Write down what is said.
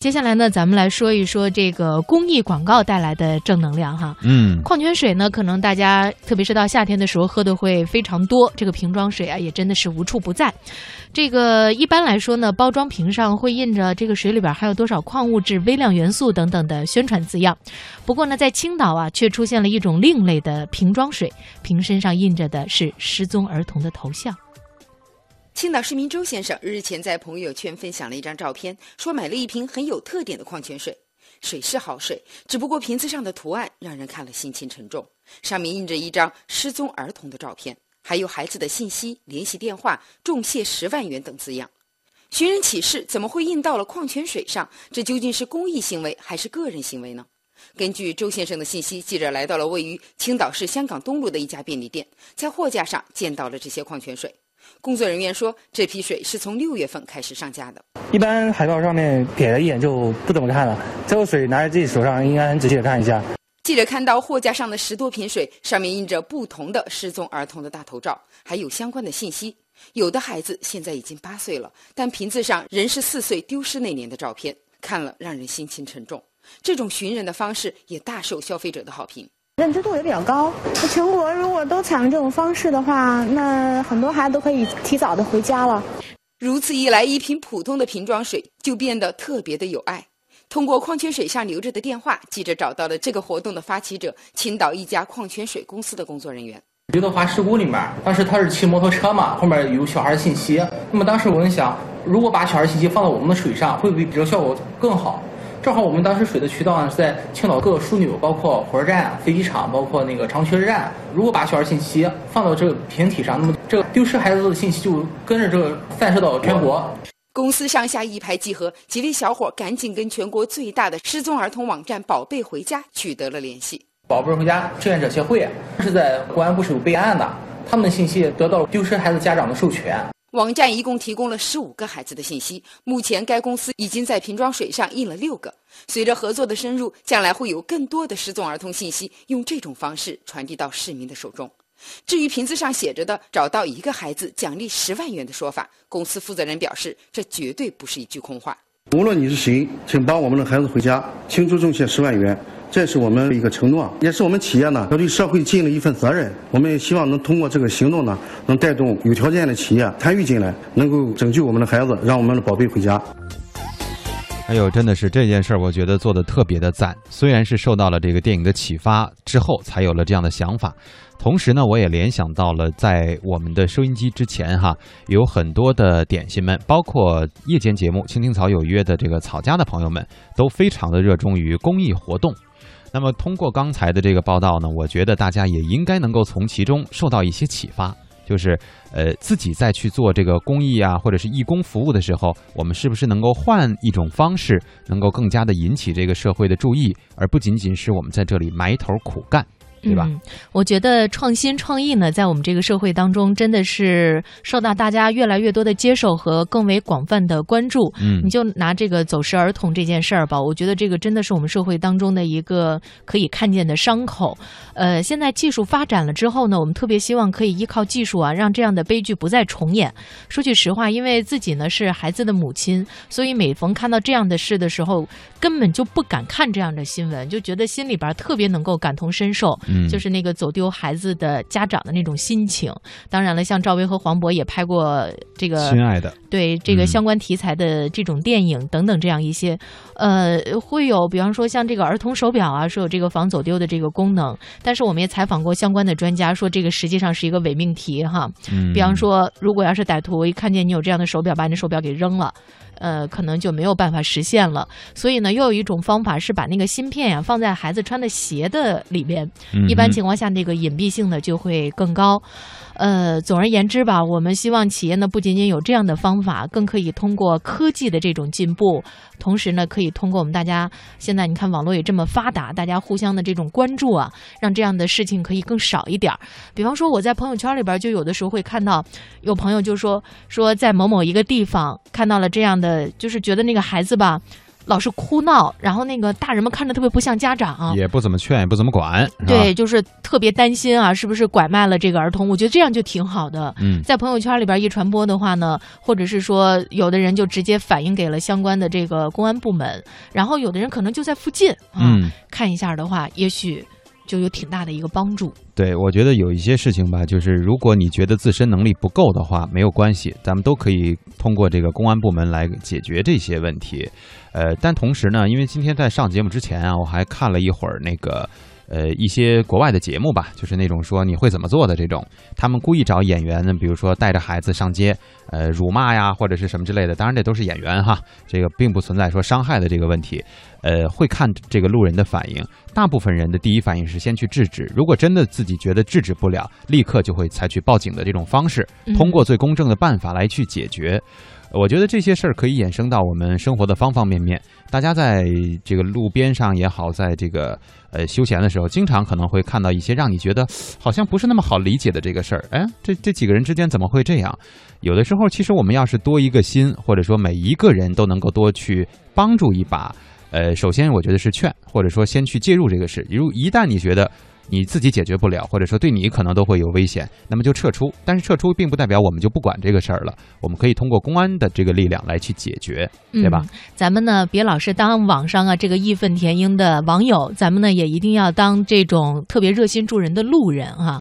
接下来呢，咱们来说一说这个公益广告带来的正能量哈。嗯，矿泉水呢，可能大家特别是到夏天的时候喝的会非常多，这个瓶装水啊，也真的是无处不在。这个一般来说呢，包装瓶上会印着这个水里边含有多少矿物质、微量元素等等的宣传字样。不过呢，在青岛啊，却出现了一种另类的瓶装水，瓶身上印着的是失踪儿童的头像。青岛市民周先生日前在朋友圈分享了一张照片，说买了一瓶很有特点的矿泉水。水是好水，只不过瓶子上的图案让人看了心情沉重。上面印着一张失踪儿童的照片，还有孩子的信息、联系电话、重谢十万元等字样。寻人启事怎么会印到了矿泉水上？这究竟是公益行为还是个人行为呢？根据周先生的信息，记者来到了位于青岛市香港东路的一家便利店，在货架上见到了这些矿泉水。工作人员说，这批水是从六月份开始上架的。一般海报上面瞥了一眼就不怎么看了，这个水拿在自己手上应该很仔细的看一下。记者看到货架上的十多瓶水，上面印着不同的失踪儿童的大头照，还有相关的信息。有的孩子现在已经八岁了，但瓶子上仍是四岁丢失那年的照片，看了让人心情沉重。这种寻人的方式也大受消费者的好评。认知度也比较高。全国如果都采用这种方式的话，那很多孩子都可以提早的回家了。如此一来，一瓶普通的瓶装水就变得特别的有爱。通过矿泉水上留着的电话，记者找到了这个活动的发起者——青岛一家矿泉水公司的工作人员。刘德华事故里面，当时他是骑摩托车嘛，后面有小孩信息。那么当时我们想，如果把小孩信息放到我们的水上，会不会比这个效果更好？正好我们当时水的渠道呢是在青岛各个枢纽，包括火车站、飞机场，包括那个长渠站。如果把小孩信息放到这个瓶体上，那么这个丢失孩子的信息就跟着这个散射到全国。公司上下一拍即合，几位小伙赶紧跟全国最大的失踪儿童网站“宝贝回家”取得了联系。宝贝回家志愿者协会是在公安部是有备案的，他们的信息得到了丢失孩子家长的授权。网站一共提供了十五个孩子的信息，目前该公司已经在瓶装水上印了六个。随着合作的深入，将来会有更多的失踪儿童信息用这种方式传递到市民的手中。至于瓶子上写着的“找到一个孩子奖励十万元”的说法，公司负责人表示，这绝对不是一句空话。无论你是谁，请帮我们的孩子回家，倾注重谢十万元。这是我们的一个承诺，也是我们企业呢要对社会尽了一份责任。我们也希望能通过这个行动呢，能带动有条件的企业参与进来，能够拯救我们的孩子，让我们的宝贝回家。哎呦，真的是这件事儿，我觉得做的特别的赞。虽然是受到了这个电影的启发之后才有了这样的想法，同时呢，我也联想到了在我们的收音机之前哈，有很多的点心们，包括夜间节目《青青草有约》的这个草家的朋友们，都非常的热衷于公益活动。那么通过刚才的这个报道呢，我觉得大家也应该能够从其中受到一些启发。就是，呃，自己在去做这个公益啊，或者是义工服务的时候，我们是不是能够换一种方式，能够更加的引起这个社会的注意，而不仅仅是我们在这里埋头苦干。对吧？我觉得创新创意呢，在我们这个社会当中，真的是受到大家越来越多的接受和更为广泛的关注。嗯，你就拿这个走失儿童这件事儿吧，我觉得这个真的是我们社会当中的一个可以看见的伤口。呃，现在技术发展了之后呢，我们特别希望可以依靠技术啊，让这样的悲剧不再重演。说句实话，因为自己呢是孩子的母亲，所以每逢看到这样的事的时候，根本就不敢看这样的新闻，就觉得心里边特别能够感同身受。就是那个走丢孩子的家长的那种心情。当然了，像赵薇和黄渤也拍过这个亲爱的，对这个相关题材的这种电影等等这样一些，呃，会有比方说像这个儿童手表啊，说有这个防走丢的这个功能。但是我们也采访过相关的专家，说这个实际上是一个伪命题哈。嗯，比方说，如果要是歹徒一看见你有这样的手表，把你的手表给扔了。呃，可能就没有办法实现了。所以呢，又有一种方法是把那个芯片呀放在孩子穿的鞋的里边，一般情况下那个隐蔽性呢就会更高。呃，总而言之吧，我们希望企业呢不仅仅有这样的方法，更可以通过科技的这种进步，同时呢可以通过我们大家现在你看网络也这么发达，大家互相的这种关注啊，让这样的事情可以更少一点儿。比方说我在朋友圈里边就有的时候会看到有朋友就说说在某某一个地方看到了这样的，就是觉得那个孩子吧。老是哭闹，然后那个大人们看着特别不像家长，也不怎么劝，也不怎么管，对，就是特别担心啊，是不是拐卖了这个儿童？我觉得这样就挺好的。嗯在朋友圈里边一传播的话呢，或者是说有的人就直接反映给了相关的这个公安部门，然后有的人可能就在附近啊、嗯。看一下的话，也许就有挺大的一个帮助。对，我觉得有一些事情吧，就是如果你觉得自身能力不够的话，没有关系，咱们都可以通过这个公安部门来解决这些问题。呃，但同时呢，因为今天在上节目之前啊，我还看了一会儿那个。呃，一些国外的节目吧，就是那种说你会怎么做的这种，他们故意找演员呢，比如说带着孩子上街，呃，辱骂呀或者是什么之类的，当然这都是演员哈，这个并不存在说伤害的这个问题。呃，会看这个路人的反应，大部分人的第一反应是先去制止，如果真的自己觉得制止不了，立刻就会采取报警的这种方式，通过最公正的办法来去解决。我觉得这些事儿可以衍生到我们生活的方方面面。大家在这个路边上也好，在这个呃休闲的时候，经常可能会看到一些让你觉得好像不是那么好理解的这个事儿。哎，这这几个人之间怎么会这样？有的时候，其实我们要是多一个心，或者说每一个人都能够多去帮助一把。呃，首先我觉得是劝，或者说先去介入这个事。如一旦你觉得你自己解决不了，或者说对你可能都会有危险，那么就撤出。但是撤出并不代表我们就不管这个事儿了，我们可以通过公安的这个力量来去解决，对吧？嗯、咱们呢，别老是当网上啊这个义愤填膺的网友，咱们呢也一定要当这种特别热心助人的路人哈、啊。